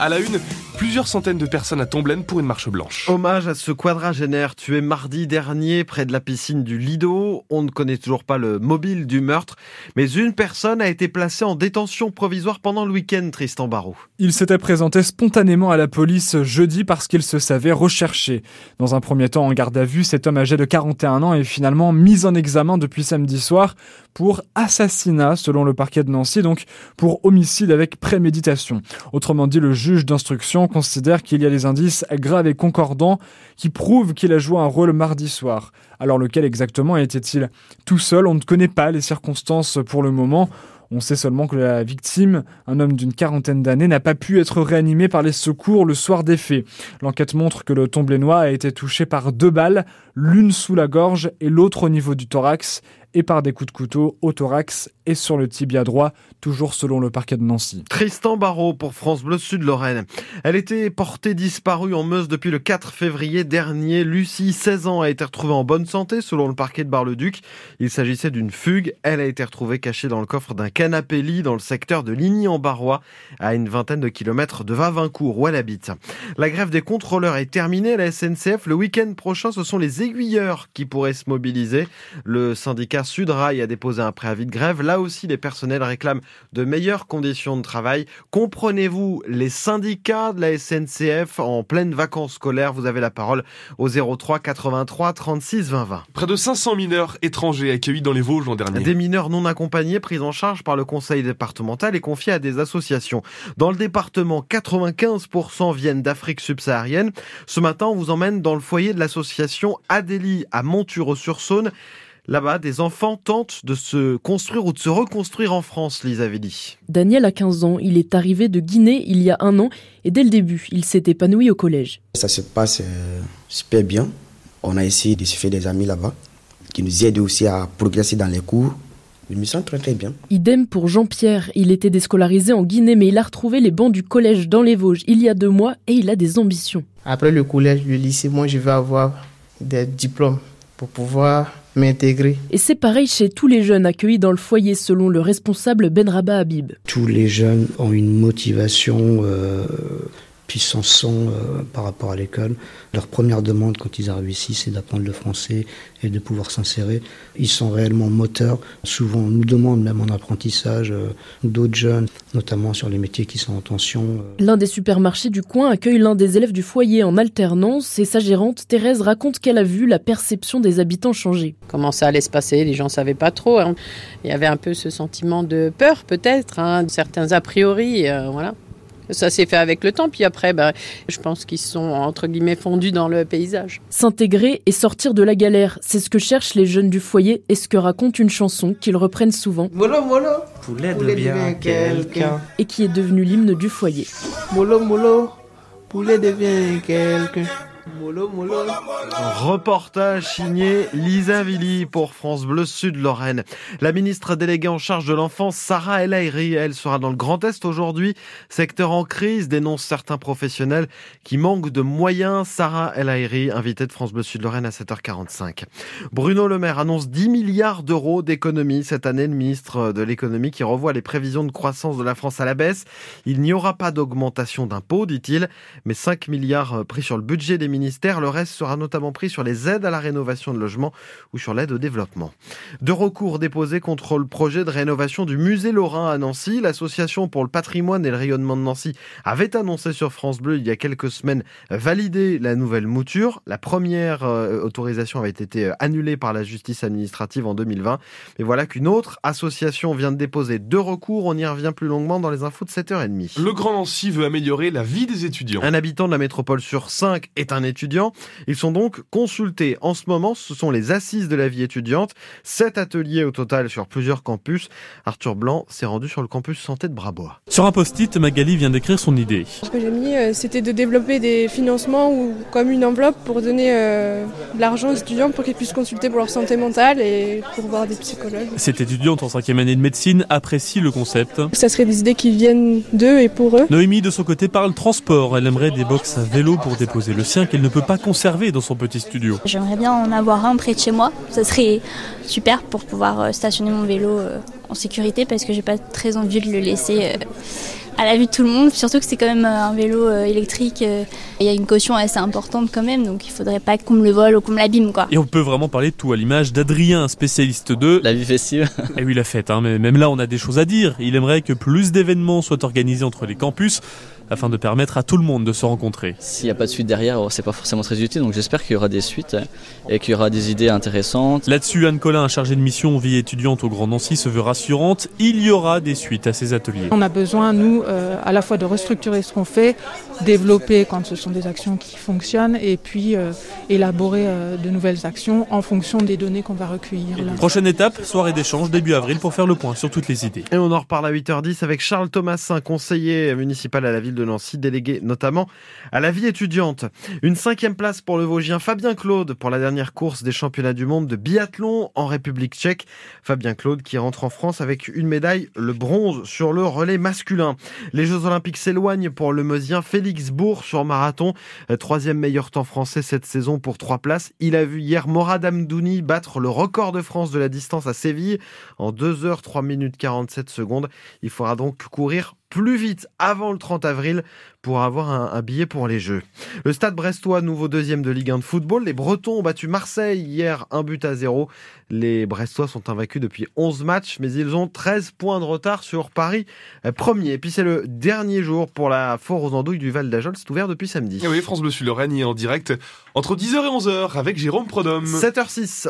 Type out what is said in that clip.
À la une, plusieurs centaines de personnes à Tomblaine pour une marche blanche. Hommage à ce quadragénaire tué mardi dernier près de la piscine du Lido. On ne connaît toujours pas le mobile du meurtre, mais une personne a été placée en détention provisoire pendant le week-end, Tristan Barrault. Il s'était présenté spontanément à la police jeudi parce qu'il se savait recherché. Dans un premier temps en garde à vue, cet homme âgé de 41 ans est finalement mis en examen depuis samedi soir pour assassinat selon le parquet de Nancy, donc pour homicide avec préméditation. Autrement dit, le juge d'instruction considère qu'il y a des indices graves et concordants qui prouvent qu'il a joué un rôle mardi soir. Alors lequel exactement était-il Tout seul, on ne connaît pas les circonstances pour le moment. On sait seulement que la victime, un homme d'une quarantaine d'années, n'a pas pu être réanimé par les secours le soir des faits. L'enquête montre que le tomblénois a été touché par deux balles, l'une sous la gorge et l'autre au niveau du thorax, et par des coups de couteau au thorax et sur le tibia droit, toujours selon le parquet de Nancy. Tristan Barrault pour France Bleu Sud Lorraine. Elle était portée disparue en Meuse depuis le 4 février dernier. Lucie, 16 ans, a été retrouvée en bonne santé selon le parquet de Bar-le-Duc. Il s'agissait d'une fugue. Elle a été retrouvée cachée dans le coffre d'un canapé-lit dans le secteur de Ligny-en-Barrois, à une vingtaine de kilomètres de Vavincourt, où elle habite. La grève des contrôleurs est terminée à la SNCF. Le week-end prochain, ce sont les aiguilleurs qui pourraient se mobiliser. Le syndicat Sudrail a déposé un préavis de grève. Là aussi, les personnels réclament de meilleures conditions de travail. Comprenez-vous les syndicats de la SNCF en pleine vacances scolaires Vous avez la parole au 03 83 36 20 20. Près de 500 mineurs étrangers accueillis dans les Vosges l'an dernier. Des mineurs non accompagnés pris en charge par le conseil départemental et confiés à des associations. Dans le département, 95% viennent d'Afrique subsaharienne. Ce matin, on vous emmène dans le foyer de l'association Adélie à Montureau-sur-Saône. Là-bas, des enfants tentent de se construire ou de se reconstruire en France, Lisa Velli. Daniel a 15 ans, il est arrivé de Guinée il y a un an et dès le début, il s'est épanoui au collège. Ça se passe euh, super bien. On a essayé de se faire des amis là-bas qui nous aident aussi à progresser dans les cours. Je me sens très très bien. Idem pour Jean-Pierre. Il était déscolarisé en Guinée, mais il a retrouvé les bancs du collège dans les Vosges il y a deux mois et il a des ambitions. Après le collège, le lycée, moi je vais avoir des diplômes pour pouvoir m'intégrer. Et c'est pareil chez tous les jeunes accueillis dans le foyer, selon le responsable Benraba Habib. Tous les jeunes ont une motivation euh, puissance son euh, par rapport à l'école. Leur première demande quand ils arrivent ici, c'est d'apprendre le français et de pouvoir s'insérer. Ils sont réellement moteurs. Souvent, on nous demande même en apprentissage euh, d'autres jeunes, notamment sur les métiers qui sont en tension. euh. L'un des supermarchés du coin accueille l'un des élèves du foyer en alternance et sa gérante, Thérèse, raconte qu'elle a vu la perception des habitants changer. Comment ça allait se passer? Les gens savaient pas trop. hein. Il y avait un peu ce sentiment de peur, peut-être, hein, de certains a priori, euh, voilà. Ça s'est fait avec le temps, puis après, bah, je pense qu'ils sont entre guillemets fondus dans le paysage. S'intégrer et sortir de la galère, c'est ce que cherchent les jeunes du foyer et ce que raconte une chanson qu'ils reprennent souvent Molo, molo, Poulet, poulet devient quelqu'un. et qui est devenue l'hymne du foyer. Molo, molo, poulet devient quelqu'un. Molo, molo. Reportage signé Lisa Villy pour France Bleu Sud Lorraine. La ministre déléguée en charge de l'enfance, Sarah El Haïry, elle sera dans le Grand Est aujourd'hui. Secteur en crise, dénonce certains professionnels qui manquent de moyens. Sarah El Haïry, invitée de France Bleu Sud Lorraine à 7h45. Bruno Le Maire annonce 10 milliards d'euros d'économies cette année. Le ministre de l'économie qui revoit les prévisions de croissance de la France à la baisse. Il n'y aura pas d'augmentation d'impôts, dit-il, mais 5 milliards pris sur le budget des ministères. Le reste sera notamment pris sur les aides à la rénovation de logements ou sur l'aide au développement. Deux recours déposés contre le projet de rénovation du musée Lorrain à Nancy. L'association pour le patrimoine et le rayonnement de Nancy avait annoncé sur France Bleu il y a quelques semaines valider la nouvelle mouture. La première euh, autorisation avait été euh, annulée par la justice administrative en 2020. Mais voilà qu'une autre association vient de déposer deux recours. On y revient plus longuement dans les infos de 7h30. Le Grand Nancy veut améliorer la vie des étudiants. Un habitant de la métropole sur cinq est un étudiant. Ils sont donc consultés. En ce moment, ce sont les assises de la vie étudiante. Sept ateliers au total sur plusieurs campus. Arthur Blanc s'est rendu sur le campus santé de Brabois. Sur un post-it, Magali vient d'écrire son idée. Ce que j'ai mis, euh, c'était de développer des financements ou comme une enveloppe pour donner euh, de l'argent aux étudiants pour qu'ils puissent consulter pour leur santé mentale et pour voir des psychologues. Cette étudiante en cinquième année de médecine apprécie le concept. Ça serait des idées qui viennent d'eux et pour eux. Noémie, de son côté, parle transport. Elle aimerait des box à vélo pour déposer le sien qu'elle ne peut pas conserver dans son petit studio. J'aimerais bien en avoir un près de chez moi. Ça serait super pour pouvoir euh, stationner mon vélo euh, en sécurité parce que j'ai pas très envie de le laisser euh, à la vue de tout le monde. Surtout que c'est quand même un vélo électrique. Il y a une caution assez importante quand même, donc il faudrait pas qu'on me le vole ou qu'on me l'abîme quoi. Et on peut vraiment parler de tout à l'image d'Adrien, spécialiste de la vie festive. Et oui, la fête, hein, mais même là on a des choses à dire. Il aimerait que plus d'événements soient organisés entre les campus afin de permettre à tout le monde de se rencontrer. S'il n'y a pas de suite derrière, c'est pas forcément très utile, donc j'espère qu'il y aura des suites et qu'il y aura des idées intéressantes. Là-dessus, Anne Collin, chargée de mission vie étudiante au Grand Nancy, se veut rassurante. Il y aura des suites à ces ateliers. On a besoin, nous, euh, à la fois de restructurer ce qu'on fait, développer quand ce sont des actions qui fonctionnent, et puis euh, élaborer euh, de nouvelles actions en fonction des données qu'on va recueillir. Prochaine étape, soirée d'échange début avril pour faire le point sur toutes les idées. Et on en reparle à 8h10 avec Charles Thomas, un conseiller municipal à la ville de Nancy, délégué notamment à la vie étudiante. Une cinquième place pour le Vosgien Fabien Claude pour la dernière course des championnats du monde de biathlon en République tchèque. Fabien Claude qui rentre en France avec une médaille, le bronze sur le relais masculin. Les Jeux Olympiques s'éloignent pour le Meusien Félix Bourg sur marathon. Troisième meilleur temps français cette saison pour trois places. Il a vu hier Morad Amdouni battre le record de France de la distance à Séville en 2 h 3 minutes 47 secondes. Il faudra donc courir plus vite avant le 30 avril pour avoir un, billet pour les Jeux. Le Stade Brestois, nouveau deuxième de Ligue 1 de football. Les Bretons ont battu Marseille hier, un but à zéro. Les Brestois sont invaincus depuis 11 matchs, mais ils ont 13 points de retard sur Paris, premier. Et puis c'est le dernier jour pour la foire aux andouilles du Val d'Ajol. C'est ouvert depuis samedi. oui, France Bleu Lorraine est en direct entre 10h et 11h avec Jérôme Prodhomme. 7h06.